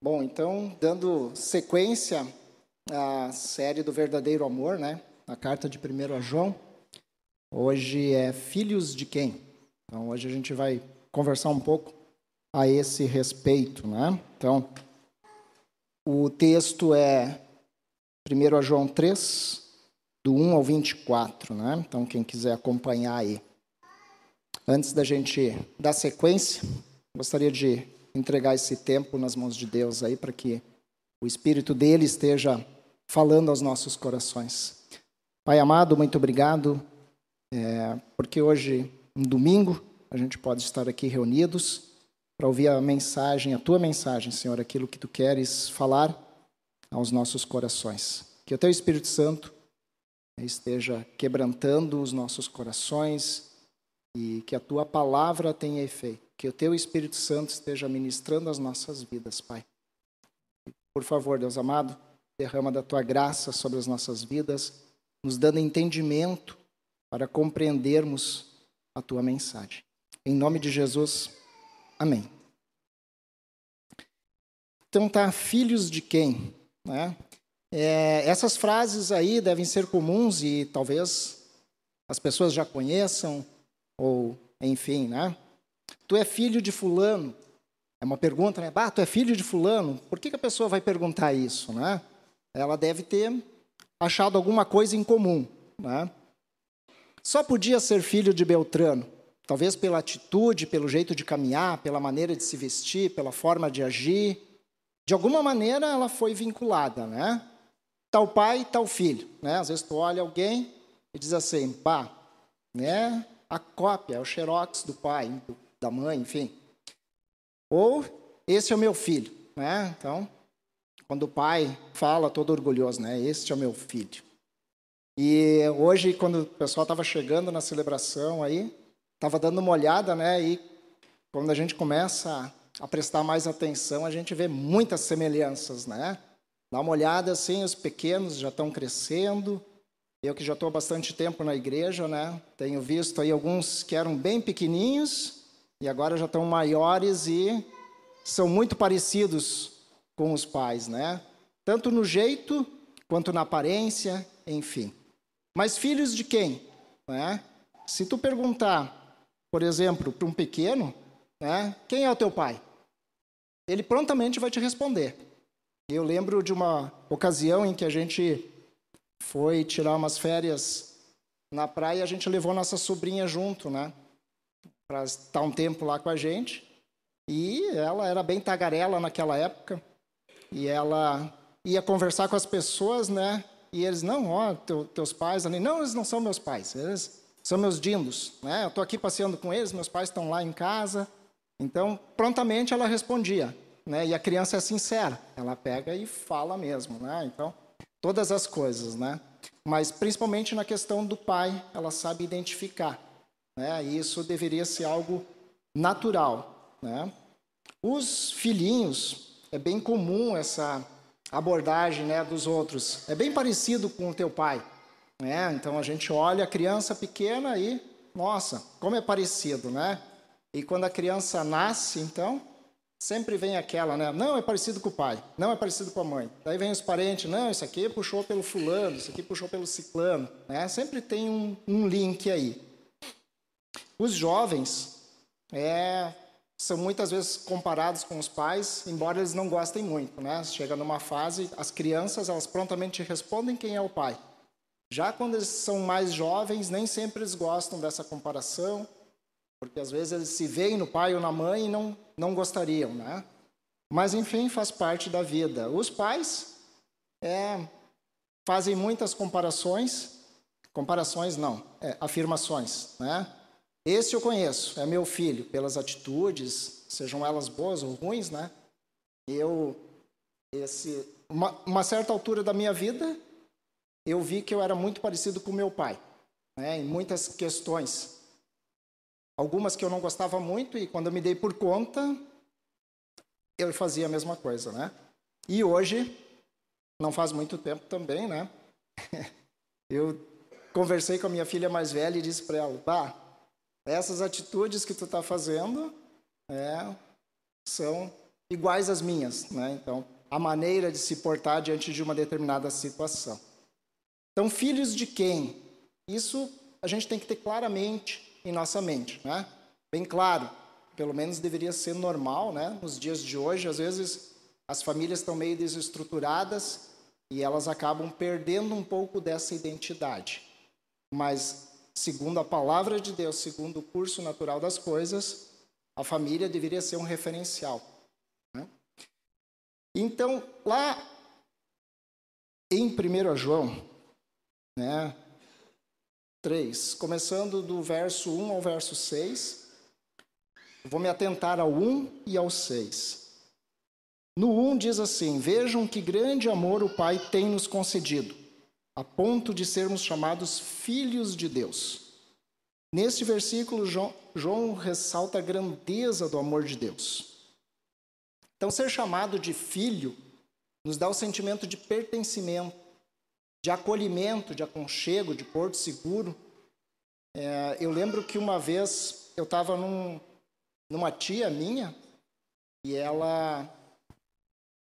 Bom, então, dando sequência à série do verdadeiro amor, né? A carta de 1 a João. Hoje é Filhos de quem? Então, hoje a gente vai conversar um pouco a esse respeito, né? Então, o texto é 1 a João 3, do 1 ao 24, né? Então, quem quiser acompanhar aí. Antes da gente dar sequência, gostaria de entregar esse tempo nas mãos de Deus aí para que o Espírito dele esteja falando aos nossos corações. Pai amado, muito obrigado, é, porque hoje, um domingo, a gente pode estar aqui reunidos para ouvir a mensagem, a tua mensagem, Senhor, aquilo que tu queres falar aos nossos corações. Que o teu Espírito Santo esteja quebrantando os nossos corações e que a tua palavra tenha efeito que o teu Espírito Santo esteja ministrando as nossas vidas, Pai. Por favor, Deus amado, derrama da tua graça sobre as nossas vidas, nos dando entendimento para compreendermos a tua mensagem. Em nome de Jesus, amém. Então tá, filhos de quem? Né? É, essas frases aí devem ser comuns e talvez as pessoas já conheçam, ou enfim, né? Tu é filho de fulano? É uma pergunta, né? Ah, tu é filho de fulano? Por que, que a pessoa vai perguntar isso, né? Ela deve ter achado alguma coisa em comum, né? Só podia ser filho de Beltrano, talvez pela atitude, pelo jeito de caminhar, pela maneira de se vestir, pela forma de agir. De alguma maneira ela foi vinculada, né? Tal pai, tal filho, né? Às vezes tu olha alguém e diz assim, pá, né? A cópia, é o xerox do pai, do da mãe, enfim. Ou esse é o meu filho, né? Então, quando o pai fala todo orgulhoso, né? Este é o meu filho. E hoje, quando o pessoal estava chegando na celebração aí, estava dando uma olhada, né? E quando a gente começa a prestar mais atenção, a gente vê muitas semelhanças, né? Dá uma olhada assim, os pequenos já estão crescendo. Eu que já estou há bastante tempo na igreja, né? Tenho visto aí alguns que eram bem pequeninhos e agora já estão maiores e são muito parecidos com os pais, né? Tanto no jeito quanto na aparência, enfim. Mas filhos de quem? Né? Se tu perguntar, por exemplo, para um pequeno, né, quem é o teu pai? Ele prontamente vai te responder. Eu lembro de uma ocasião em que a gente foi tirar umas férias na praia a gente levou nossa sobrinha junto, né? Para estar um tempo lá com a gente. E ela era bem tagarela naquela época. E ela ia conversar com as pessoas, né? E eles, não, ó, teu, teus pais ali. Não, eles não são meus pais, eles são meus dindos, né? Eu estou aqui passeando com eles, meus pais estão lá em casa. Então, prontamente ela respondia, né? E a criança é sincera, ela pega e fala mesmo, né? Então, todas as coisas, né? Mas principalmente na questão do pai, ela sabe identificar. Né? Isso deveria ser algo natural. Né? Os filhinhos, é bem comum essa abordagem né, dos outros. É bem parecido com o teu pai. Né? Então a gente olha a criança pequena e, nossa, como é parecido, né? E quando a criança nasce, então, sempre vem aquela, né? Não, é parecido com o pai, não é parecido com a mãe. Daí vem os parentes, não, isso aqui puxou pelo fulano, isso aqui puxou pelo ciclano, né? Sempre tem um, um link aí. Os jovens é, são muitas vezes comparados com os pais, embora eles não gostem muito, né? Chega numa fase, as crianças elas prontamente respondem quem é o pai. Já quando eles são mais jovens, nem sempre eles gostam dessa comparação, porque às vezes eles se veem no pai ou na mãe e não não gostariam, né? Mas enfim, faz parte da vida. Os pais é, fazem muitas comparações, comparações não, é, afirmações, né? Esse eu conheço, é meu filho, pelas atitudes, sejam elas boas ou ruins, né? Eu, esse, uma, uma certa altura da minha vida, eu vi que eu era muito parecido com meu pai, né? Em muitas questões. Algumas que eu não gostava muito e quando eu me dei por conta, eu fazia a mesma coisa, né? E hoje, não faz muito tempo também, né? Eu conversei com a minha filha mais velha e disse para ela, bah, essas atitudes que tu está fazendo é, são iguais às minhas, né? Então, a maneira de se portar diante de uma determinada situação. Então, filhos de quem? Isso a gente tem que ter claramente em nossa mente, né? Bem claro, pelo menos deveria ser normal, né? Nos dias de hoje, às vezes as famílias estão meio desestruturadas e elas acabam perdendo um pouco dessa identidade. Mas, segundo a palavra de Deus, segundo o curso natural das coisas, a família deveria ser um referencial. Né? Então, lá em 1 João, né, 3, começando do verso 1 ao verso 6, vou me atentar ao 1 e ao 6. No 1 diz assim: Vejam que grande amor o Pai tem nos concedido, a ponto de sermos chamados filhos de Deus. Neste versículo, João, João ressalta a grandeza do amor de Deus. Então, ser chamado de filho nos dá o sentimento de pertencimento, de acolhimento, de aconchego, de porto seguro. É, eu lembro que uma vez eu estava num, numa tia minha e ela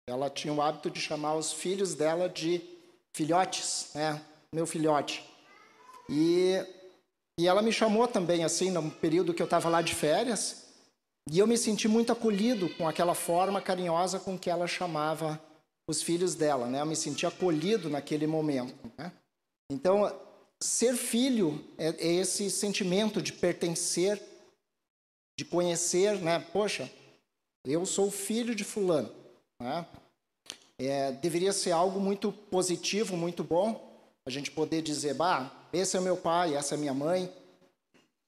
ela tinha o hábito de chamar os filhos dela de filhotes, né? Meu filhote. E, e ela me chamou também, assim, no período que eu estava lá de férias, e eu me senti muito acolhido com aquela forma carinhosa com que ela chamava os filhos dela, né? Eu me senti acolhido naquele momento, né? Então, ser filho é, é esse sentimento de pertencer, de conhecer, né? Poxa, eu sou filho de fulano, né? É, deveria ser algo muito positivo, muito bom, a gente poder dizer, bah, esse é meu pai, essa é minha mãe.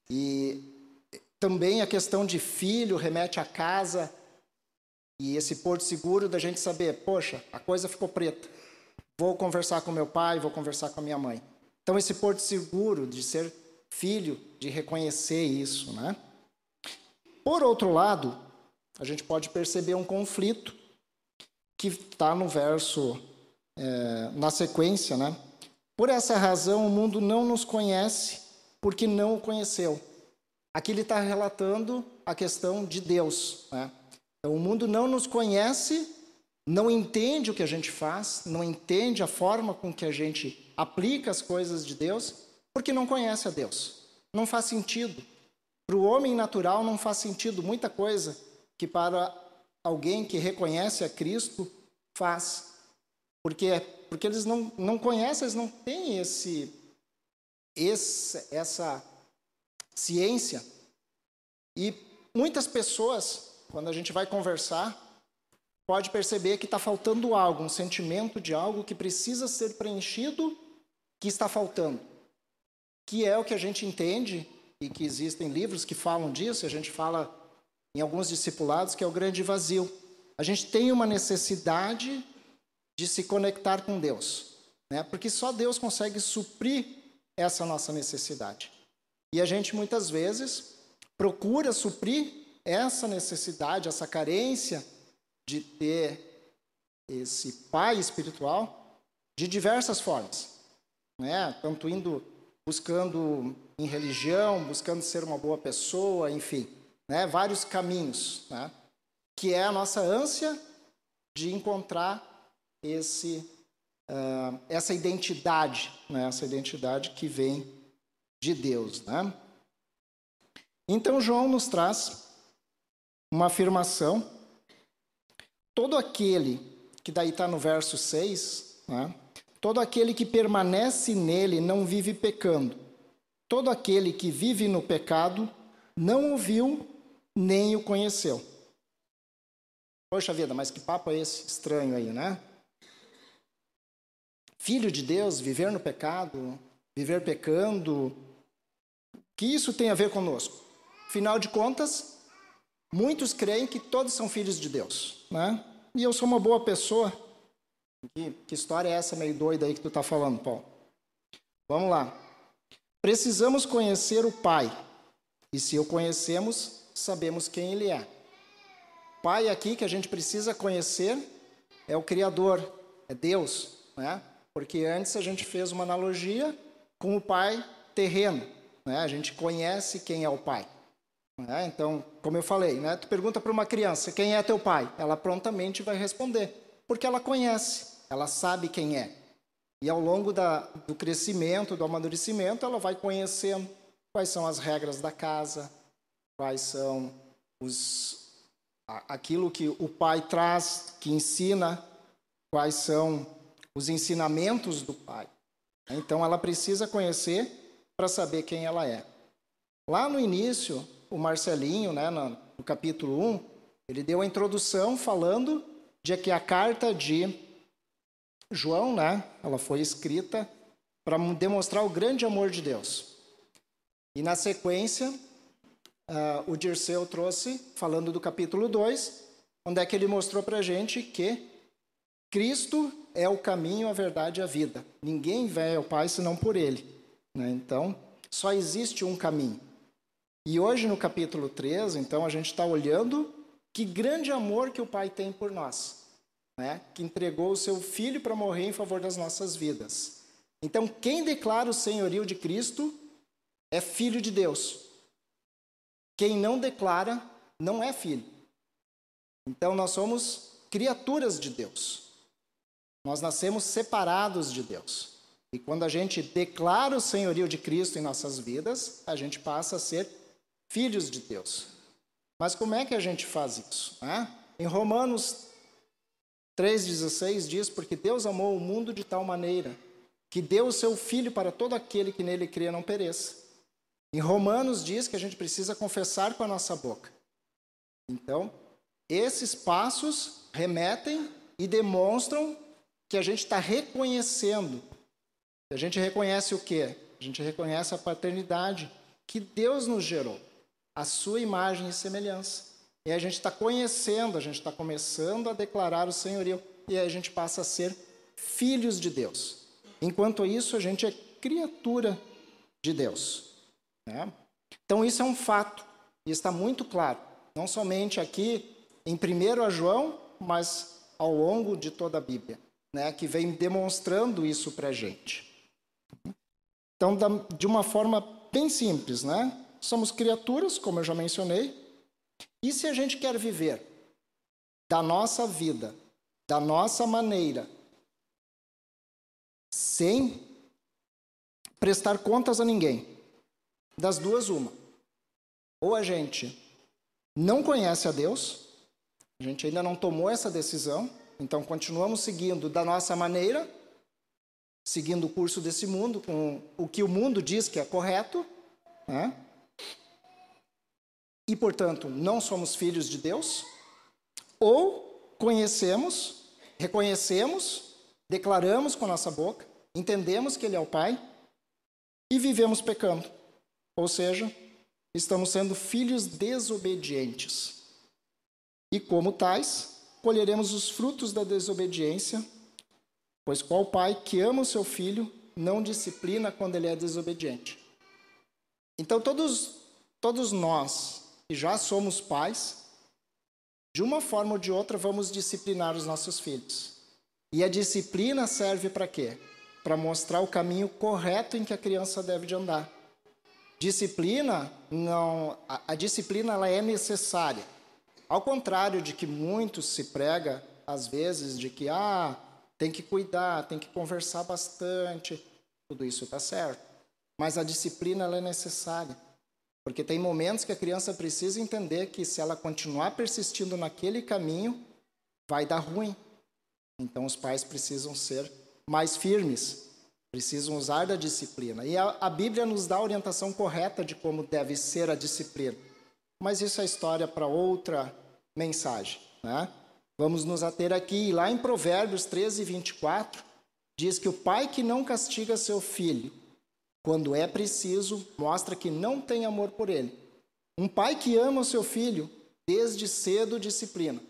E também a questão de filho remete à casa e esse porto seguro da gente saber, poxa, a coisa ficou preta. Vou conversar com meu pai, vou conversar com a minha mãe. Então esse porto seguro de ser filho, de reconhecer isso, né? Por outro lado, a gente pode perceber um conflito que está no verso, é, na sequência, né? Por essa razão, o mundo não nos conhece porque não o conheceu. Aqui ele está relatando a questão de Deus. Né? Então, o mundo não nos conhece, não entende o que a gente faz, não entende a forma com que a gente aplica as coisas de Deus, porque não conhece a Deus. Não faz sentido. Para o homem natural, não faz sentido muita coisa que para alguém que reconhece a Cristo faz. Porque, porque eles não, não conhecem, eles não têm esse, esse, essa ciência. E muitas pessoas, quando a gente vai conversar, pode perceber que está faltando algo, um sentimento de algo que precisa ser preenchido, que está faltando. Que é o que a gente entende, e que existem livros que falam disso, a gente fala em alguns discipulados, que é o grande vazio. A gente tem uma necessidade de se conectar com Deus, né? porque só Deus consegue suprir essa nossa necessidade. E a gente muitas vezes procura suprir essa necessidade, essa carência de ter esse pai espiritual de diversas formas, né? Tanto indo buscando em religião, buscando ser uma boa pessoa, enfim, né? Vários caminhos, né? que é a nossa ânsia de encontrar esse, uh, essa identidade, né? essa identidade que vem de Deus. Né? Então, João nos traz uma afirmação. Todo aquele, que daí está no verso 6, né? todo aquele que permanece nele não vive pecando. Todo aquele que vive no pecado não o viu nem o conheceu. Poxa vida, mas que papo é esse estranho aí, né? Filho de Deus, viver no pecado, viver pecando, que isso tem a ver conosco? Afinal de contas, muitos creem que todos são filhos de Deus, né? E eu sou uma boa pessoa. Que, que história é essa meio doida aí que tu está falando, Paulo? Vamos lá. Precisamos conhecer o Pai. E se o conhecemos, sabemos quem Ele é. Pai aqui que a gente precisa conhecer é o Criador, é Deus, né? Porque antes a gente fez uma analogia com o Pai terreno, né? A gente conhece quem é o Pai, É, então, como eu falei, né, tu pergunta para uma criança quem é teu pai, ela prontamente vai responder, porque ela conhece, ela sabe quem é. E ao longo da, do crescimento, do amadurecimento, ela vai conhecendo quais são as regras da casa, quais são os, aquilo que o pai traz, que ensina, quais são os ensinamentos do pai. Então ela precisa conhecer para saber quem ela é. Lá no início, o Marcelinho, né, no, no capítulo 1, ele deu a introdução falando de que a carta de João, né, ela foi escrita para demonstrar o grande amor de Deus. E na sequência, uh, o Dirceu trouxe, falando do capítulo 2, onde é que ele mostrou para a gente que Cristo é o caminho, a verdade e a vida. Ninguém vem ao Pai senão por Ele. Né? Então, só existe um caminho. E hoje, no capítulo 3, então, a gente está olhando que grande amor que o Pai tem por nós, né? que entregou o seu Filho para morrer em favor das nossas vidas. Então, quem declara o senhorio de Cristo é filho de Deus. Quem não declara, não é filho. Então, nós somos criaturas de Deus. Nós nascemos separados de Deus. E quando a gente declara o senhorio de Cristo em nossas vidas, a gente passa a ser filhos de Deus. Mas como é que a gente faz isso? Né? Em Romanos 3,16 diz: Porque Deus amou o mundo de tal maneira que deu o seu Filho para todo aquele que nele crê não pereça. Em Romanos diz que a gente precisa confessar com a nossa boca. Então, esses passos remetem e demonstram que a gente está reconhecendo. A gente reconhece o quê? A gente reconhece a paternidade que Deus nos gerou a sua imagem e semelhança. E a gente está conhecendo, a gente está começando a declarar o senhorio, e aí a gente passa a ser filhos de Deus. Enquanto isso, a gente é criatura de Deus. Né? Então, isso é um fato, e está muito claro, não somente aqui em 1 João, mas ao longo de toda a Bíblia, né? que vem demonstrando isso para a gente. Então, de uma forma bem simples, né? somos criaturas, como eu já mencionei, e se a gente quer viver da nossa vida, da nossa maneira, sem prestar contas a ninguém, das duas, uma. Ou a gente não conhece a Deus, a gente ainda não tomou essa decisão, então continuamos seguindo da nossa maneira, seguindo o curso desse mundo, com o que o mundo diz que é correto, né? e, portanto, não somos filhos de Deus, ou conhecemos, reconhecemos, declaramos com nossa boca, entendemos que Ele é o Pai e vivemos pecando. Ou seja, estamos sendo filhos desobedientes. E como tais, colheremos os frutos da desobediência, pois qual pai que ama o seu filho não disciplina quando ele é desobediente? Então, todos, todos nós que já somos pais, de uma forma ou de outra vamos disciplinar os nossos filhos. E a disciplina serve para quê? Para mostrar o caminho correto em que a criança deve de andar. Disciplina não, a, a disciplina ela é necessária. Ao contrário de que muito se prega às vezes de que ah, tem que cuidar, tem que conversar bastante, tudo isso está certo. Mas a disciplina ela é necessária. Porque tem momentos que a criança precisa entender que se ela continuar persistindo naquele caminho, vai dar ruim. Então os pais precisam ser mais firmes, precisam usar da disciplina. E a, a Bíblia nos dá a orientação correta de como deve ser a disciplina. Mas isso é história para outra mensagem. Né? Vamos nos ater aqui. Lá em Provérbios 13, 24, diz que o pai que não castiga seu filho quando é preciso, mostra que não tem amor por ele. Um pai que ama o seu filho, desde cedo disciplina.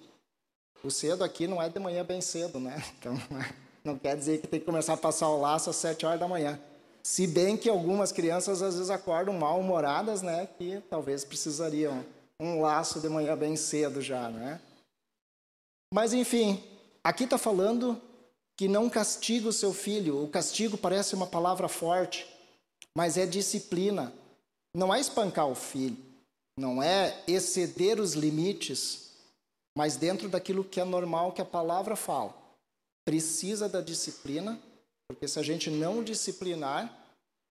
O cedo aqui não é de manhã bem cedo, né? Então, não quer dizer que tem que começar a passar o laço às sete horas da manhã. Se bem que algumas crianças às vezes acordam mal-humoradas, né? Que talvez precisariam um laço de manhã bem cedo já, né? Mas enfim, aqui está falando que não castiga o seu filho. O castigo parece uma palavra forte, mas é disciplina. Não é espancar o filho, não é exceder os limites, mas dentro daquilo que é normal que a palavra fala. Precisa da disciplina, porque se a gente não disciplinar,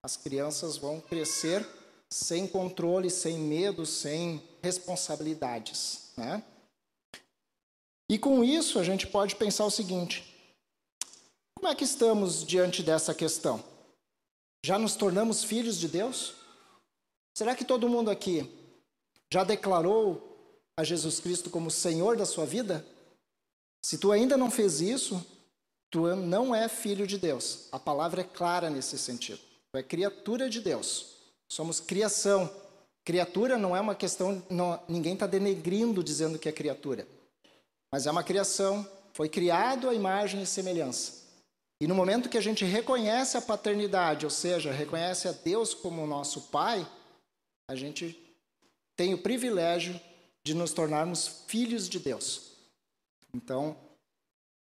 as crianças vão crescer sem controle, sem medo, sem responsabilidades. Né? E com isso a gente pode pensar o seguinte: como é que estamos diante dessa questão? Já nos tornamos filhos de Deus? Será que todo mundo aqui já declarou a Jesus Cristo como Senhor da sua vida? Se tu ainda não fez isso, tu não é filho de Deus. A palavra é clara nesse sentido. Tu é criatura de Deus. Somos criação. Criatura não é uma questão, não, ninguém está denegrindo dizendo que é criatura. Mas é uma criação, foi criado à imagem e semelhança. E no momento que a gente reconhece a paternidade, ou seja, reconhece a Deus como nosso Pai, a gente tem o privilégio de nos tornarmos filhos de Deus. Então,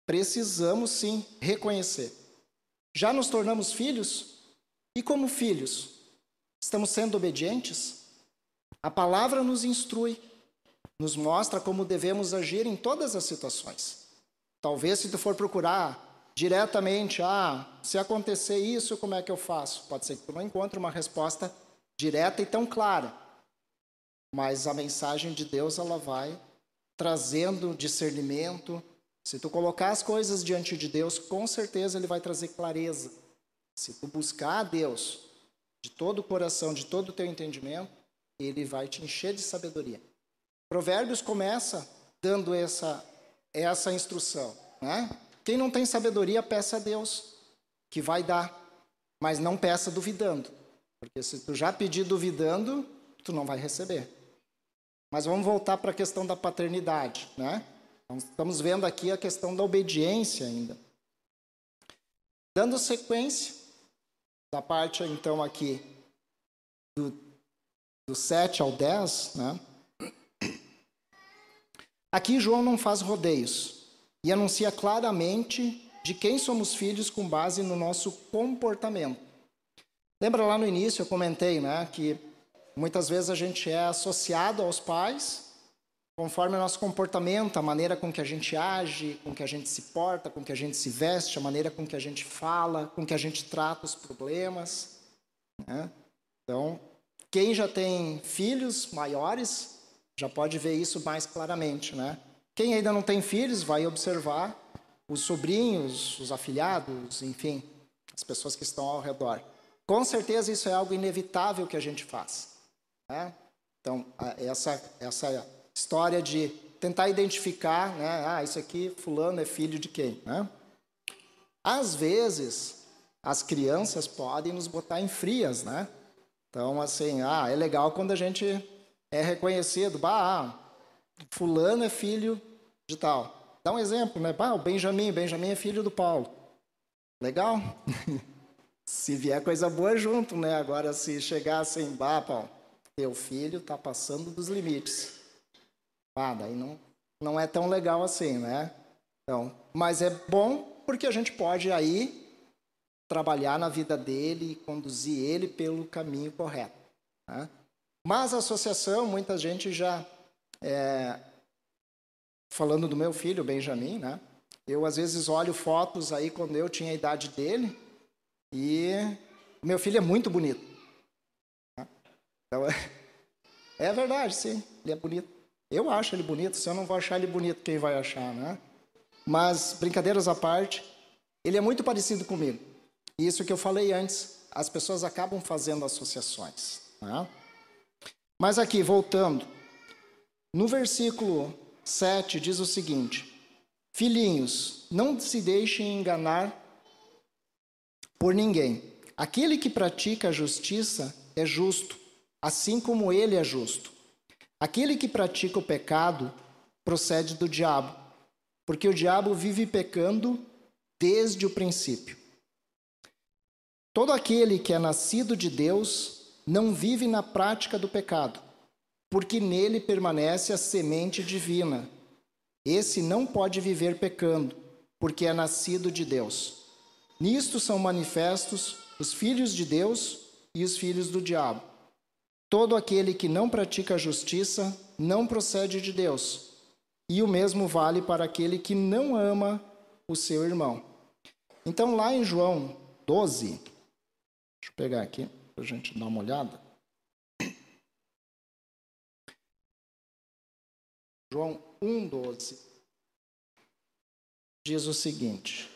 precisamos sim reconhecer. Já nos tornamos filhos? E como filhos? Estamos sendo obedientes? A palavra nos instrui, nos mostra como devemos agir em todas as situações. Talvez se tu for procurar diretamente, ah, se acontecer isso, como é que eu faço? Pode ser que tu não encontre uma resposta direta e tão clara. Mas a mensagem de Deus ela vai trazendo discernimento. Se tu colocar as coisas diante de Deus, com certeza ele vai trazer clareza. Se tu buscar a Deus de todo o coração, de todo o teu entendimento, ele vai te encher de sabedoria. Provérbios começa dando essa essa instrução, né? Quem não tem sabedoria, peça a Deus, que vai dar, mas não peça duvidando, porque se tu já pedir duvidando, tu não vai receber. Mas vamos voltar para a questão da paternidade, né? Estamos vendo aqui a questão da obediência ainda. Dando sequência, da parte então aqui do, do 7 ao 10, né? Aqui João não faz rodeios e anuncia claramente de quem somos filhos com base no nosso comportamento. Lembra lá no início eu comentei, né, que muitas vezes a gente é associado aos pais conforme o nosso comportamento, a maneira com que a gente age, com que a gente se porta, com que a gente se veste, a maneira com que a gente fala, com que a gente trata os problemas. Né? Então, quem já tem filhos maiores já pode ver isso mais claramente. Né? Quem ainda não tem filhos vai observar os sobrinhos, os afilhados, enfim, as pessoas que estão ao redor. Com certeza isso é algo inevitável que a gente faz. Né? Então, essa, essa história de tentar identificar, né? Ah, isso aqui, fulano é filho de quem, né? Às vezes, as crianças podem nos botar em frias, né? Então, assim, ah, é legal quando a gente é reconhecido, bah, fulano é filho de tal. Dá um exemplo, né? Bah, o Benjamin, Benjamin é filho do Paulo. Legal? se vier coisa boa junto, né? Agora, se chegar assim, bah, Paulo, teu filho está passando dos limites. Ah, daí não, não é tão legal assim, né? Então, mas é bom porque a gente pode aí trabalhar na vida dele e conduzir ele pelo caminho correto. Né? Mas a associação, muita gente já é, falando do meu filho, Benjamin, né? Eu às vezes olho fotos aí quando eu tinha a idade dele e meu filho é muito bonito. Né? Então, é verdade, sim, ele é bonito. Eu acho ele bonito, se eu não vou achar ele bonito, quem vai achar, né? Mas, brincadeiras à parte, ele é muito parecido comigo. Isso que eu falei antes, as pessoas acabam fazendo associações. Né? Mas aqui, voltando, no versículo 7 diz o seguinte: Filhinhos, não se deixem enganar por ninguém. Aquele que pratica a justiça é justo, assim como ele é justo. Aquele que pratica o pecado procede do diabo, porque o diabo vive pecando desde o princípio. Todo aquele que é nascido de Deus não vive na prática do pecado, porque nele permanece a semente divina. Esse não pode viver pecando, porque é nascido de Deus. Nisto são manifestos os filhos de Deus e os filhos do diabo. Todo aquele que não pratica a justiça não procede de Deus, e o mesmo vale para aquele que não ama o seu irmão. Então, lá em João 12, deixa eu pegar aqui para a gente dar uma olhada. João 1,12 diz o seguinte: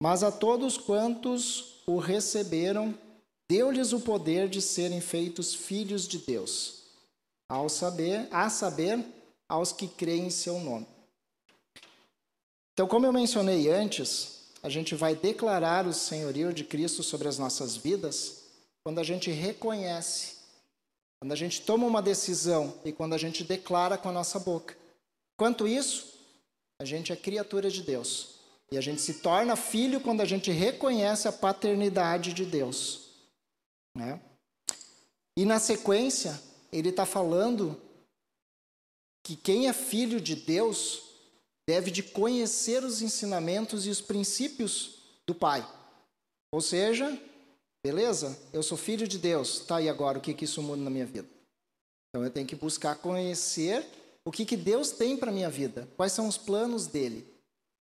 Mas a todos quantos o receberam, deu-lhes o poder de serem feitos filhos de Deus, ao saber, a saber, aos que creem em seu nome. Então, como eu mencionei antes, a gente vai declarar o senhorio de Cristo sobre as nossas vidas quando a gente reconhece, quando a gente toma uma decisão e quando a gente declara com a nossa boca. Quanto isso, a gente é criatura de Deus. E a gente se torna filho quando a gente reconhece a paternidade de Deus. Né? E na sequência, ele está falando que quem é filho de Deus deve de conhecer os ensinamentos e os princípios do Pai. Ou seja, beleza? Eu sou filho de Deus. Tá, e agora o que, que isso muda na minha vida? Então eu tenho que buscar conhecer o que, que Deus tem para minha vida. Quais são os planos dele.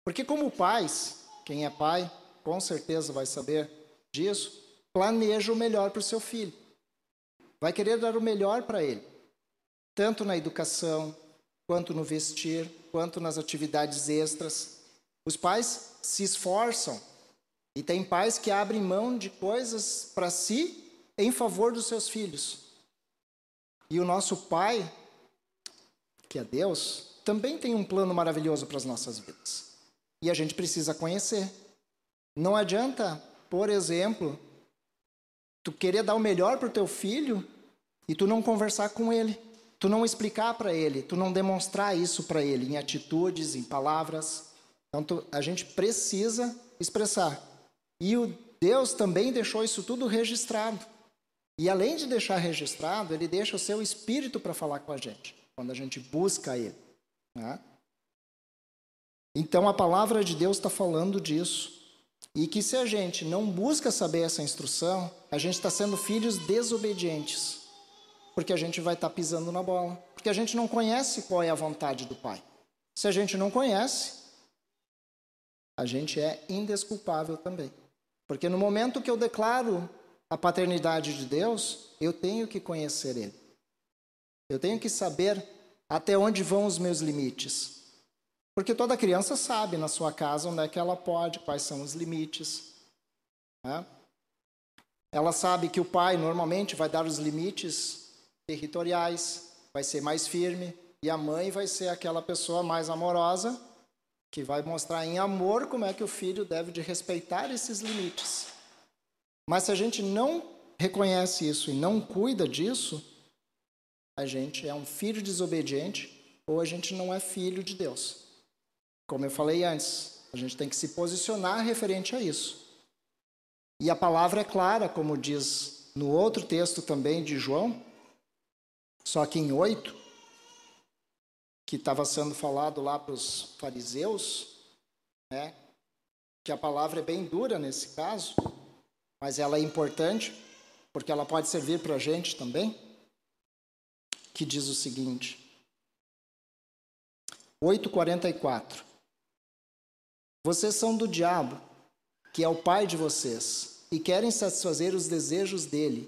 Porque, como pais, quem é pai com certeza vai saber disso, planeja o melhor para o seu filho. Vai querer dar o melhor para ele, tanto na educação, quanto no vestir, quanto nas atividades extras. Os pais se esforçam e tem pais que abrem mão de coisas para si em favor dos seus filhos. E o nosso Pai, que é Deus, também tem um plano maravilhoso para as nossas vidas. E a gente precisa conhecer. Não adianta, por exemplo, tu querer dar o melhor para o teu filho e tu não conversar com ele, tu não explicar para ele, tu não demonstrar isso para ele em atitudes, em palavras. Então tu, a gente precisa expressar. E o Deus também deixou isso tudo registrado. E além de deixar registrado, ele deixa o seu espírito para falar com a gente, quando a gente busca ele. Né? Então a palavra de Deus está falando disso. E que se a gente não busca saber essa instrução, a gente está sendo filhos desobedientes. Porque a gente vai estar tá pisando na bola. Porque a gente não conhece qual é a vontade do Pai. Se a gente não conhece, a gente é indesculpável também. Porque no momento que eu declaro a paternidade de Deus, eu tenho que conhecer Ele. Eu tenho que saber até onde vão os meus limites. Porque toda criança sabe na sua casa onde é que ela pode, quais são os limites. Né? Ela sabe que o pai normalmente vai dar os limites territoriais, vai ser mais firme, e a mãe vai ser aquela pessoa mais amorosa que vai mostrar em amor como é que o filho deve de respeitar esses limites. Mas se a gente não reconhece isso e não cuida disso, a gente é um filho desobediente ou a gente não é filho de Deus. Como eu falei antes, a gente tem que se posicionar referente a isso. E a palavra é clara, como diz no outro texto também de João, só que em 8, que estava sendo falado lá para os fariseus, né, que a palavra é bem dura nesse caso, mas ela é importante, porque ela pode servir para a gente também, que diz o seguinte, 8,44. Vocês são do diabo, que é o pai de vocês, e querem satisfazer os desejos dele.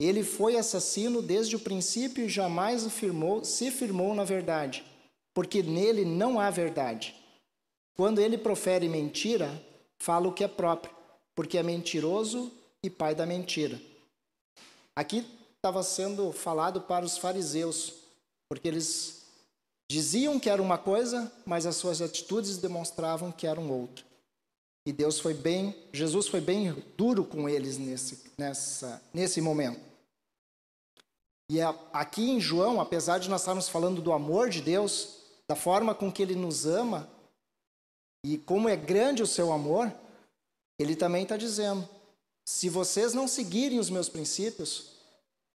Ele foi assassino desde o princípio e jamais afirmou, se firmou na verdade, porque nele não há verdade. Quando ele profere mentira, fala o que é próprio, porque é mentiroso e pai da mentira. Aqui estava sendo falado para os fariseus, porque eles Diziam que era uma coisa, mas as suas atitudes demonstravam que eram outra. E Deus foi bem, Jesus foi bem duro com eles nesse, nessa, nesse momento. E aqui em João, apesar de nós estarmos falando do amor de Deus, da forma com que Ele nos ama e como é grande o seu amor, Ele também está dizendo: se vocês não seguirem os meus princípios,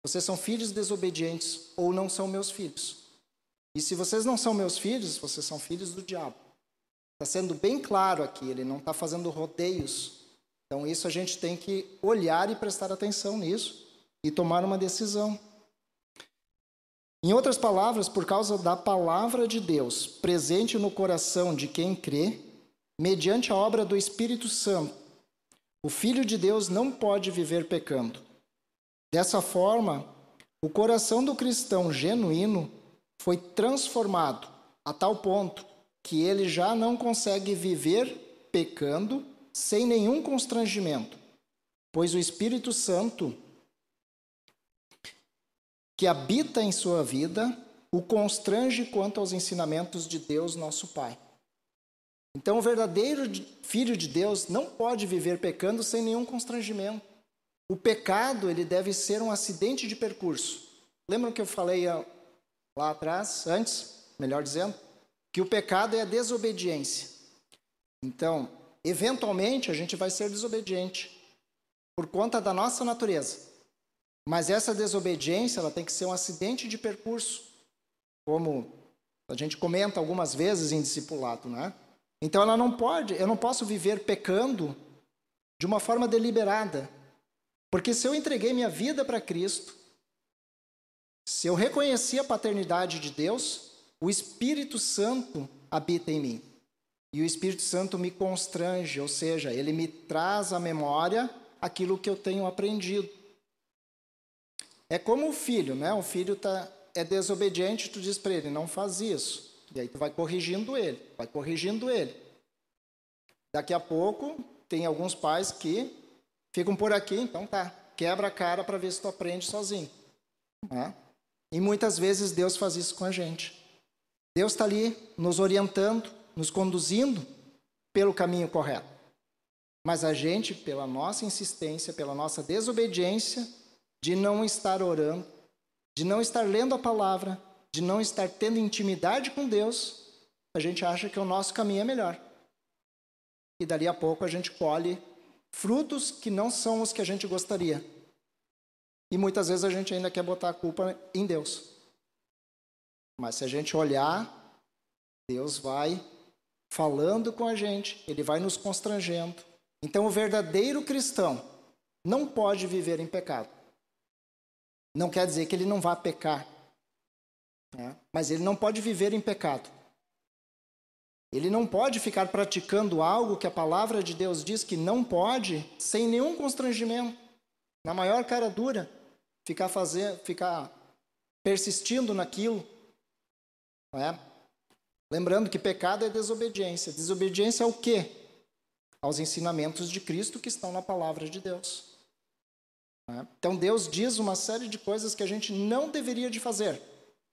vocês são filhos desobedientes ou não são meus filhos. E se vocês não são meus filhos, vocês são filhos do diabo. Está sendo bem claro aqui, ele não está fazendo rodeios. Então, isso a gente tem que olhar e prestar atenção nisso e tomar uma decisão. Em outras palavras, por causa da palavra de Deus presente no coração de quem crê, mediante a obra do Espírito Santo, o Filho de Deus não pode viver pecando. Dessa forma, o coração do cristão genuíno foi transformado a tal ponto que ele já não consegue viver pecando sem nenhum constrangimento, pois o Espírito Santo que habita em sua vida o constrange quanto aos ensinamentos de Deus, nosso Pai. Então, o verdadeiro filho de Deus não pode viver pecando sem nenhum constrangimento. O pecado, ele deve ser um acidente de percurso. Lembram que eu falei lá atrás, antes, melhor dizendo, que o pecado é a desobediência. Então, eventualmente a gente vai ser desobediente por conta da nossa natureza. Mas essa desobediência ela tem que ser um acidente de percurso, como a gente comenta algumas vezes em discipulado, né? Então ela não pode, eu não posso viver pecando de uma forma deliberada. Porque se eu entreguei minha vida para Cristo, se eu reconheci a paternidade de Deus, o Espírito Santo habita em mim. E o Espírito Santo me constrange, ou seja, ele me traz à memória aquilo que eu tenho aprendido. É como o filho, né? O filho tá, é desobediente, tu diz para ele, não faz isso. E aí tu vai corrigindo ele, vai corrigindo ele. Daqui a pouco, tem alguns pais que ficam por aqui, então tá, quebra a cara para ver se tu aprende sozinho. Né? E muitas vezes Deus faz isso com a gente. Deus está ali nos orientando, nos conduzindo pelo caminho correto. Mas a gente, pela nossa insistência, pela nossa desobediência, de não estar orando, de não estar lendo a palavra, de não estar tendo intimidade com Deus, a gente acha que o nosso caminho é melhor. E dali a pouco a gente colhe frutos que não são os que a gente gostaria. E muitas vezes a gente ainda quer botar a culpa em Deus. Mas se a gente olhar, Deus vai falando com a gente, ele vai nos constrangendo. Então o verdadeiro cristão não pode viver em pecado. Não quer dizer que ele não vá pecar, né? mas ele não pode viver em pecado. Ele não pode ficar praticando algo que a palavra de Deus diz que não pode, sem nenhum constrangimento, na maior cara dura, ficar fazer, ficar persistindo naquilo. É? Lembrando que pecado é desobediência. Desobediência é o quê? Aos ensinamentos de Cristo que estão na palavra de Deus. Né? Então Deus diz uma série de coisas que a gente não deveria de fazer.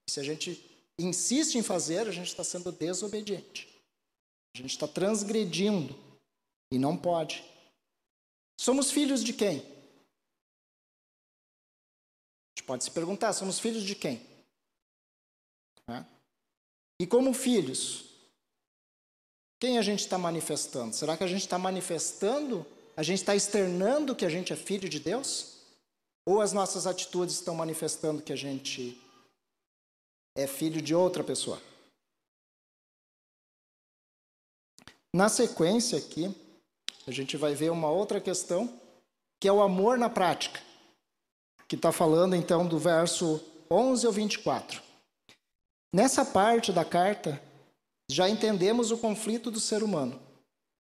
Se a gente insiste em fazer, a gente está sendo desobediente. A gente está transgredindo e não pode. Somos filhos de quem? Gente pode se perguntar: somos filhos de quem? Né? E como filhos, quem a gente está manifestando? Será que a gente está manifestando, a gente está externando que a gente é filho de Deus? Ou as nossas atitudes estão manifestando que a gente é filho de outra pessoa? Na sequência aqui, a gente vai ver uma outra questão, que é o amor na prática, que está falando então do verso 11 ao 24. Nessa parte da carta, já entendemos o conflito do ser humano,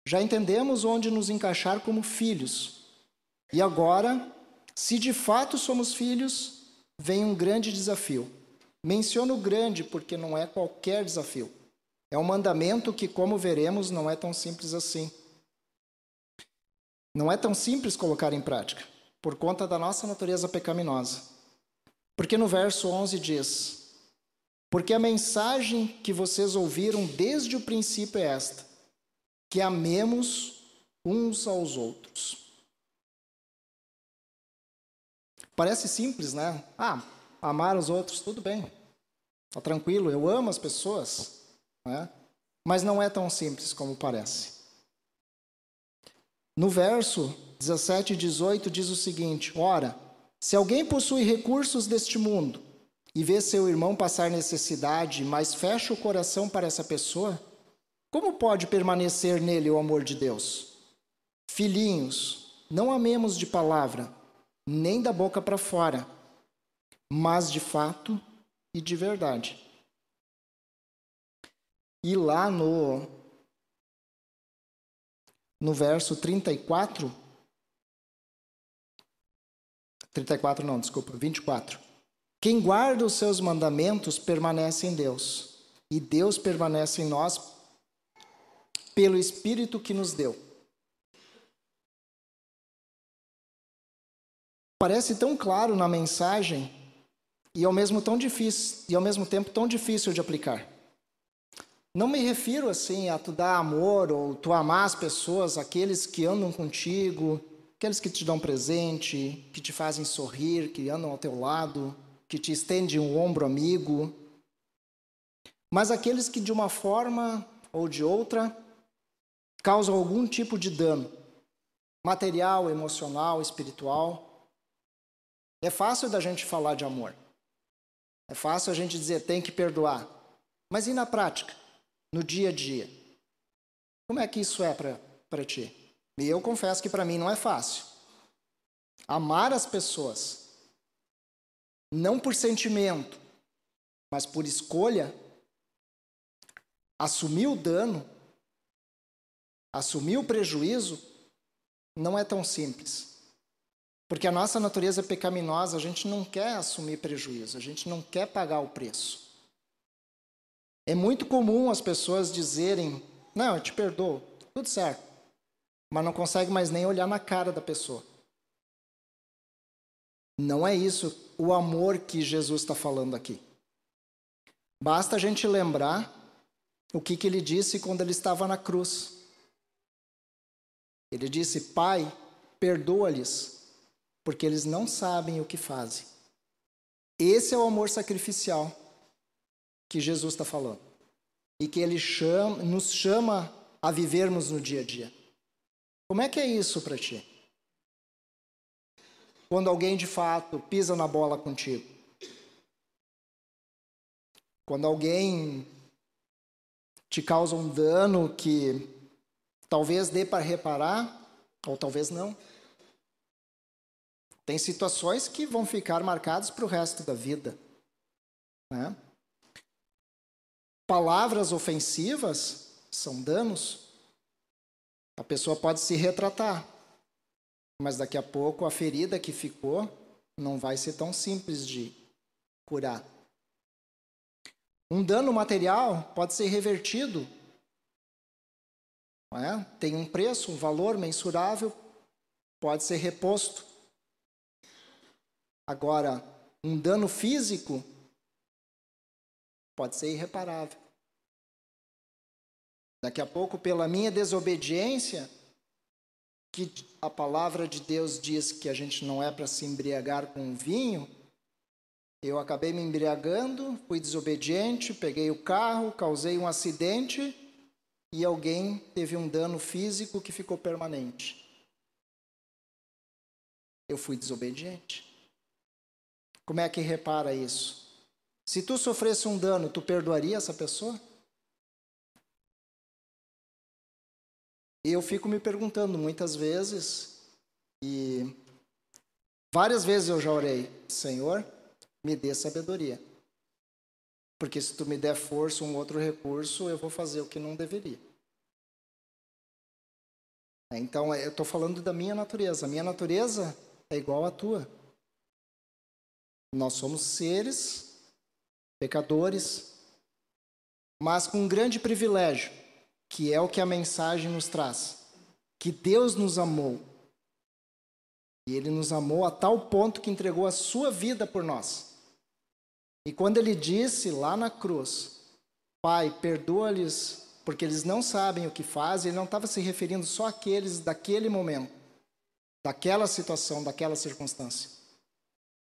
já entendemos onde nos encaixar como filhos, e agora se de fato somos filhos, vem um grande desafio. Menciono grande porque não é qualquer desafio. É um mandamento que, como veremos, não é tão simples assim. Não é tão simples colocar em prática, por conta da nossa natureza pecaminosa. Porque no verso 11 diz: Porque a mensagem que vocês ouviram desde o princípio é esta: que amemos uns aos outros. Parece simples, né? Ah, amar os outros, tudo bem. Tá tranquilo, eu amo as pessoas, né? Mas não é tão simples como parece. No verso 17 e 18 diz o seguinte: Ora, se alguém possui recursos deste mundo e vê seu irmão passar necessidade, mas fecha o coração para essa pessoa, Como pode permanecer nele o amor de Deus? Filhinhos, não amemos de palavra, nem da boca para fora, mas de fato e de verdade. E lá no, no verso 34, 34 não, desculpa, 24. Quem guarda os seus mandamentos permanece em Deus, e Deus permanece em nós pelo Espírito que nos deu. Parece tão claro na mensagem e ao mesmo tão difícil e ao mesmo tempo tão difícil de aplicar. Não me refiro assim a tu dar amor ou tu amar as pessoas, aqueles que andam contigo, aqueles que te dão presente, que te fazem sorrir, que andam ao teu lado, que te estendem um ombro amigo, mas aqueles que de uma forma ou de outra causam algum tipo de dano, material, emocional, espiritual. É fácil da gente falar de amor. É fácil a gente dizer tem que perdoar. Mas e na prática? No dia a dia? Como é que isso é para ti? E eu confesso que para mim não é fácil. Amar as pessoas, não por sentimento, mas por escolha, assumir o dano assumir o prejuízo não é tão simples. Porque a nossa natureza é pecaminosa, a gente não quer assumir prejuízo, a gente não quer pagar o preço. É muito comum as pessoas dizerem: Não, eu te perdoo, tudo certo. Mas não consegue mais nem olhar na cara da pessoa. Não é isso o amor que Jesus está falando aqui. Basta a gente lembrar o que, que ele disse quando ele estava na cruz. Ele disse: Pai, perdoa-lhes, porque eles não sabem o que fazem. Esse é o amor sacrificial que Jesus está falando e que ele chama, nos chama a vivermos no dia a dia. Como é que é isso para ti? Quando alguém de fato pisa na bola contigo. Quando alguém te causa um dano que Talvez dê para reparar, ou talvez não. Tem situações que vão ficar marcadas para o resto da vida. Né? Palavras ofensivas são danos. A pessoa pode se retratar, mas daqui a pouco a ferida que ficou não vai ser tão simples de curar. Um dano material pode ser revertido é? Tem um preço, um valor mensurável, pode ser reposto. Agora, um dano físico pode ser irreparável. Daqui a pouco, pela minha desobediência, que a palavra de Deus diz que a gente não é para se embriagar com vinho, eu acabei me embriagando, fui desobediente, peguei o carro, causei um acidente e alguém teve um dano físico que ficou permanente. Eu fui desobediente. Como é que repara isso? Se tu sofresse um dano, tu perdoaria essa pessoa? E eu fico me perguntando muitas vezes, e várias vezes eu já orei, Senhor, me dê sabedoria. Porque se tu me der força, um outro recurso, eu vou fazer o que não deveria. Então, eu estou falando da minha natureza. A minha natureza é igual à tua. Nós somos seres pecadores, mas com um grande privilégio, que é o que a mensagem nos traz: que Deus nos amou. E Ele nos amou a tal ponto que entregou a sua vida por nós. E quando ele disse lá na cruz: Pai, perdoa-lhes porque eles não sabem o que fazem, ele não estava se referindo só àqueles daquele momento, daquela situação, daquela circunstância.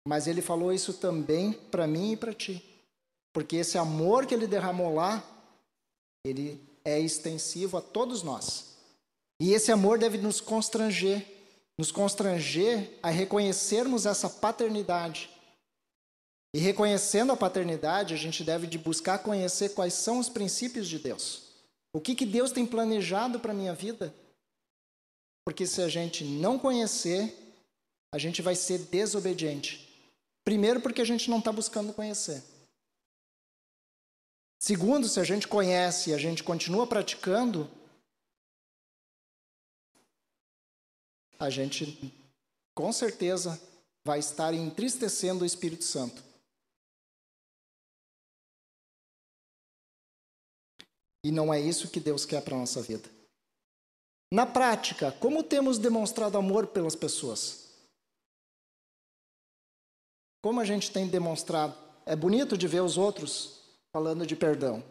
Mas ele falou isso também para mim e para ti. Porque esse amor que ele derramou lá, ele é extensivo a todos nós. E esse amor deve nos constranger, nos constranger a reconhecermos essa paternidade e reconhecendo a paternidade, a gente deve de buscar conhecer quais são os princípios de Deus. O que, que Deus tem planejado para a minha vida? Porque se a gente não conhecer, a gente vai ser desobediente. Primeiro, porque a gente não está buscando conhecer. Segundo, se a gente conhece e a gente continua praticando, a gente com certeza vai estar entristecendo o Espírito Santo. E não é isso que Deus quer para a nossa vida. Na prática, como temos demonstrado amor pelas pessoas? Como a gente tem demonstrado? É bonito de ver os outros falando de perdão,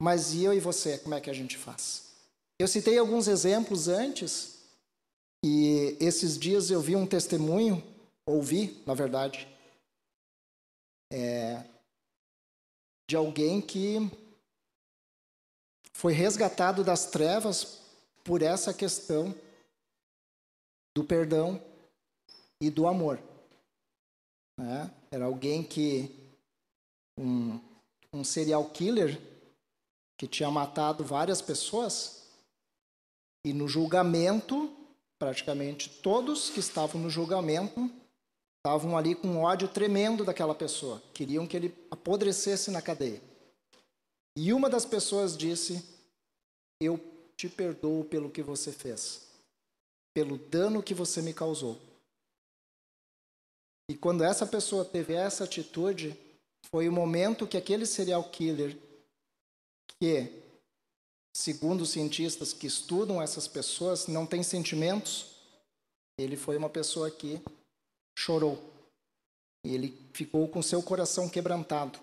mas e eu e você, como é que a gente faz? Eu citei alguns exemplos antes, e esses dias eu vi um testemunho, ouvi, na verdade, é, de alguém que foi resgatado das trevas por essa questão do perdão e do amor. Né? Era alguém que. Um, um serial killer que tinha matado várias pessoas, e no julgamento, praticamente todos que estavam no julgamento estavam ali com um ódio tremendo daquela pessoa, queriam que ele apodrecesse na cadeia. E uma das pessoas disse: Eu te perdoo pelo que você fez, pelo dano que você me causou. E quando essa pessoa teve essa atitude, foi o momento que aquele serial killer, que, segundo os cientistas que estudam essas pessoas, não tem sentimentos, ele foi uma pessoa que chorou. Ele ficou com seu coração quebrantado.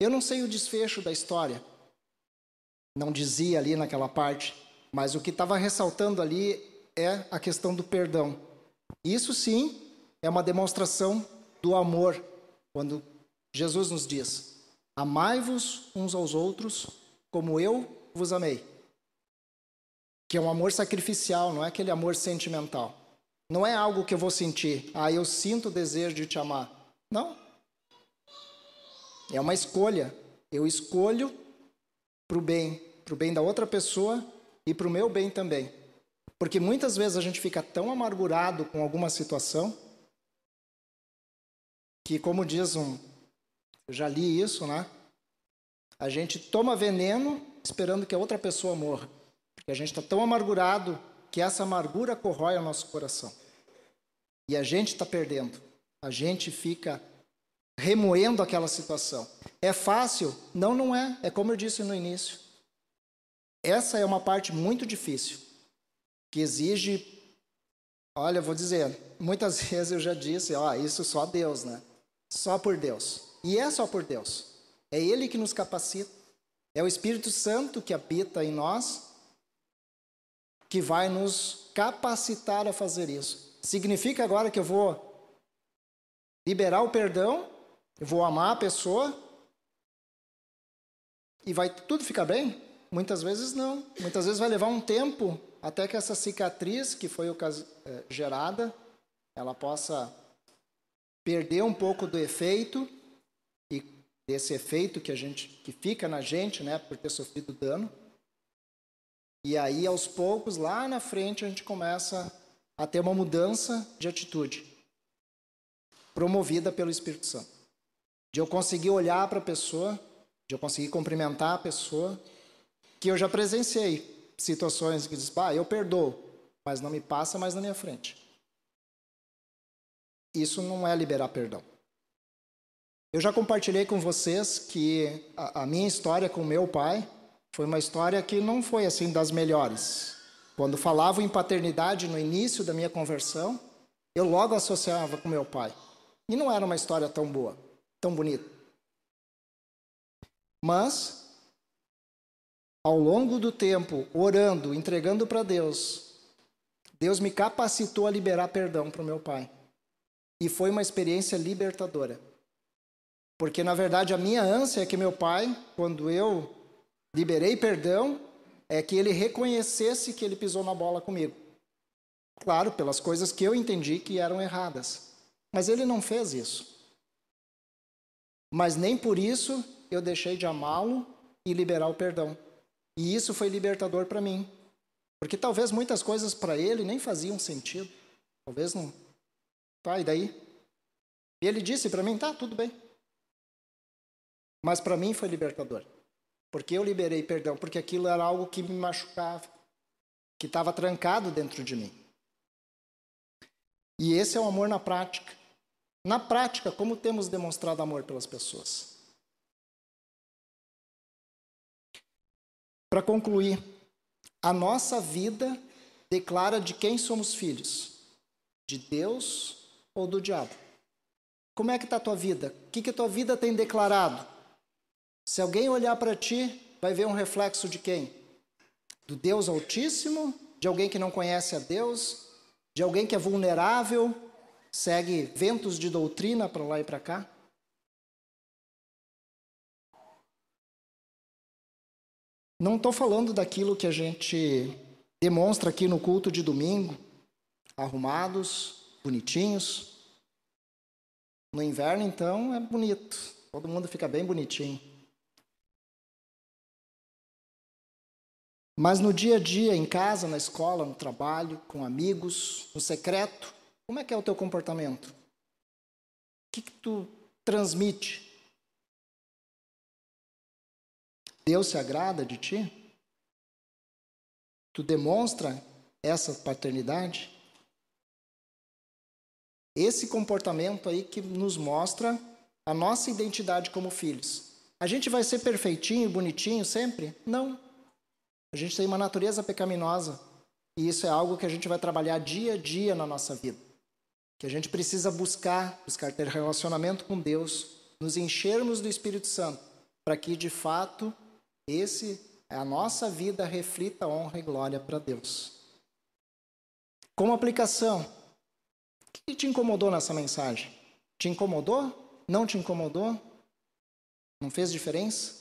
Eu não sei o desfecho da história, não dizia ali naquela parte, mas o que estava ressaltando ali é a questão do perdão. Isso sim é uma demonstração do amor, quando Jesus nos diz: Amai-vos uns aos outros como eu vos amei. Que é um amor sacrificial, não é aquele amor sentimental. Não é algo que eu vou sentir, ah, eu sinto o desejo de te amar. Não, é uma escolha. Eu escolho para o bem, para o bem da outra pessoa e para o meu bem também. Porque muitas vezes a gente fica tão amargurado com alguma situação que, como diz um. Eu já li isso, né? A gente toma veneno esperando que a outra pessoa morra. Porque a gente está tão amargurado que essa amargura corrói o nosso coração. E a gente está perdendo. A gente fica remoendo aquela situação. É fácil? Não, não é. É como eu disse no início. Essa é uma parte muito difícil, que exige. Olha, vou dizer, muitas vezes eu já disse, ó, isso só Deus, né? Só por Deus. E é só por Deus. É Ele que nos capacita. É o Espírito Santo que habita em nós que vai nos capacitar a fazer isso. Significa agora que eu vou liberar o perdão eu vou amar a pessoa e vai tudo ficar bem? Muitas vezes não. Muitas vezes vai levar um tempo até que essa cicatriz que foi é, gerada, ela possa perder um pouco do efeito desse efeito que a gente que fica na gente, né, por ter sofrido dano. E aí aos poucos lá na frente a gente começa a ter uma mudança de atitude promovida pelo Espírito Santo de eu conseguir olhar para a pessoa, de eu conseguir cumprimentar a pessoa, que eu já presenciei situações que diz, ah, eu perdoo, mas não me passa mais na minha frente. Isso não é liberar perdão. Eu já compartilhei com vocês que a, a minha história com meu pai foi uma história que não foi assim das melhores. Quando falavam em paternidade no início da minha conversão, eu logo associava com meu pai. E não era uma história tão boa tão bonito. Mas, ao longo do tempo, orando, entregando para Deus, Deus me capacitou a liberar perdão para o meu pai. E foi uma experiência libertadora. Porque, na verdade, a minha ânsia é que meu pai, quando eu liberei perdão, é que ele reconhecesse que ele pisou na bola comigo. Claro, pelas coisas que eu entendi que eram erradas. Mas ele não fez isso. Mas nem por isso eu deixei de amá-lo e liberar o perdão. E isso foi libertador para mim. Porque talvez muitas coisas para ele nem faziam sentido. Talvez não. Tá, e daí? E ele disse para mim: tá, tudo bem. Mas para mim foi libertador. Porque eu liberei perdão, porque aquilo era algo que me machucava, que estava trancado dentro de mim. E esse é o amor na prática. Na prática, como temos demonstrado amor pelas pessoas? Para concluir, a nossa vida declara de quem somos filhos: de Deus ou do diabo? Como é que está a tua vida? O que, que a tua vida tem declarado? Se alguém olhar para ti, vai ver um reflexo de quem? Do Deus Altíssimo? De alguém que não conhece a Deus? De alguém que é vulnerável? Segue ventos de doutrina para lá e para cá? Não estou falando daquilo que a gente demonstra aqui no culto de domingo, arrumados, bonitinhos. No inverno, então, é bonito. Todo mundo fica bem bonitinho. Mas no dia a dia, em casa, na escola, no trabalho, com amigos, no secreto, como é que é o teu comportamento? O que, que tu transmite? Deus se agrada de ti? Tu demonstra essa paternidade? Esse comportamento aí que nos mostra a nossa identidade como filhos. A gente vai ser perfeitinho bonitinho sempre? Não. A gente tem uma natureza pecaminosa. E isso é algo que a gente vai trabalhar dia a dia na nossa vida. Que a gente precisa buscar, buscar ter relacionamento com Deus, nos enchermos do Espírito Santo, para que de fato esse a nossa vida reflita honra e glória para Deus. Como aplicação, o que te incomodou nessa mensagem? Te incomodou? Não te incomodou? Não fez diferença?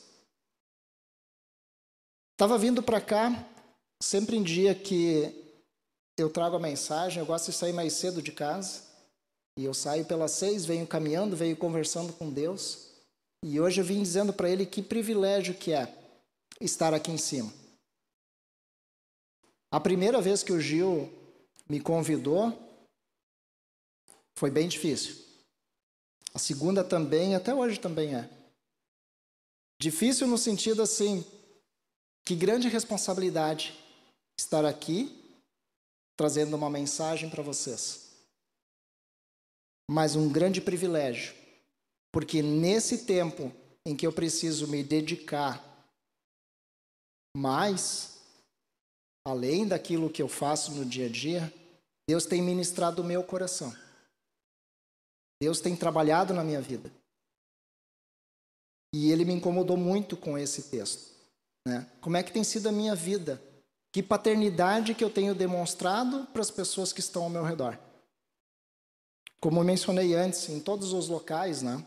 Estava vindo para cá, sempre em dia que eu trago a mensagem, eu gosto de sair mais cedo de casa. E eu saio pelas seis, venho caminhando, venho conversando com Deus. E hoje eu vim dizendo para ele que privilégio que é estar aqui em cima. A primeira vez que o Gil me convidou foi bem difícil. A segunda também, até hoje também é. Difícil no sentido assim, que grande responsabilidade estar aqui trazendo uma mensagem para vocês. Mas um grande privilégio, porque nesse tempo em que eu preciso me dedicar mas, além daquilo que eu faço no dia a dia, Deus tem ministrado o meu coração. Deus tem trabalhado na minha vida. E ele me incomodou muito com esse texto. Né? Como é que tem sido a minha vida? Que paternidade que eu tenho demonstrado para as pessoas que estão ao meu redor? Como eu mencionei antes, em todos os locais, né?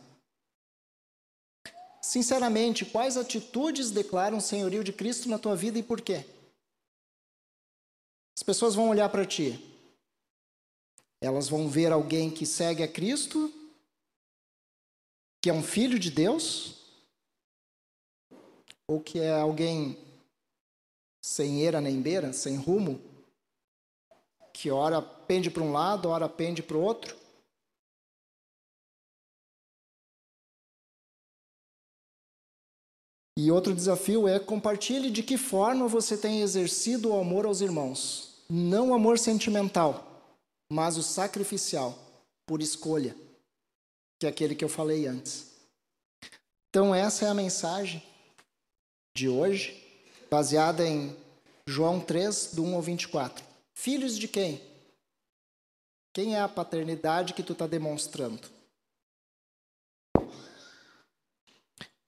Sinceramente, quais atitudes declaram o senhorio de Cristo na tua vida e por quê? As pessoas vão olhar para ti. Elas vão ver alguém que segue a Cristo, que é um filho de Deus, ou que é alguém sem eira nem beira, sem rumo, que ora pende para um lado, ora pende para o outro. E outro desafio é compartilhe de que forma você tem exercido o amor aos irmãos. Não o amor sentimental, mas o sacrificial, por escolha, que é aquele que eu falei antes. Então, essa é a mensagem de hoje, baseada em João 3, do 1 ao 24. Filhos de quem? Quem é a paternidade que tu está demonstrando?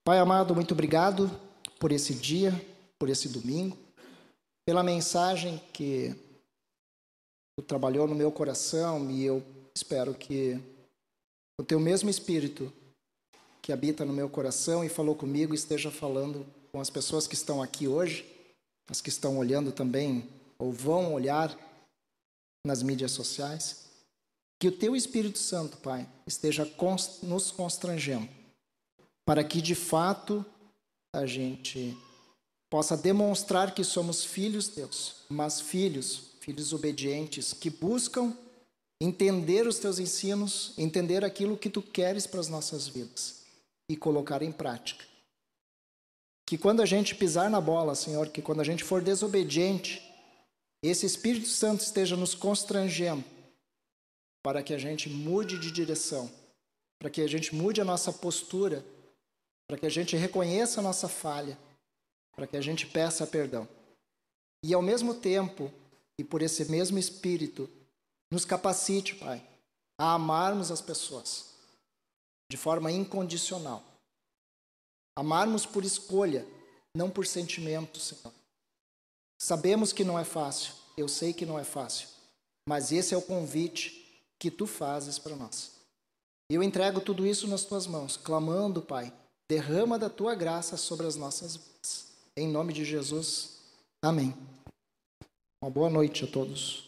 Pai amado, muito obrigado por esse dia, por esse domingo, pela mensagem que tu trabalhou no meu coração e eu espero que o teu mesmo Espírito que habita no meu coração e falou comigo esteja falando com as pessoas que estão aqui hoje, as que estão olhando também ou vão olhar nas mídias sociais. Que o teu Espírito Santo, Pai, esteja nos constrangendo para que de fato a gente possa demonstrar que somos filhos de Deus, mas filhos, filhos obedientes, que buscam entender os teus ensinos, entender aquilo que tu queres para as nossas vidas e colocar em prática. Que quando a gente pisar na bola, Senhor, que quando a gente for desobediente, esse Espírito Santo esteja nos constrangendo para que a gente mude de direção, para que a gente mude a nossa postura, para que a gente reconheça a nossa falha, para que a gente peça perdão. E ao mesmo tempo, e por esse mesmo Espírito, nos capacite, Pai, a amarmos as pessoas de forma incondicional. Amarmos por escolha, não por sentimento, Senhor. Sabemos que não é fácil, eu sei que não é fácil, mas esse é o convite que tu fazes para nós. Eu entrego tudo isso nas tuas mãos, clamando, Pai, derrama da tua graça sobre as nossas vidas. Em nome de Jesus, amém. Uma boa noite a todos.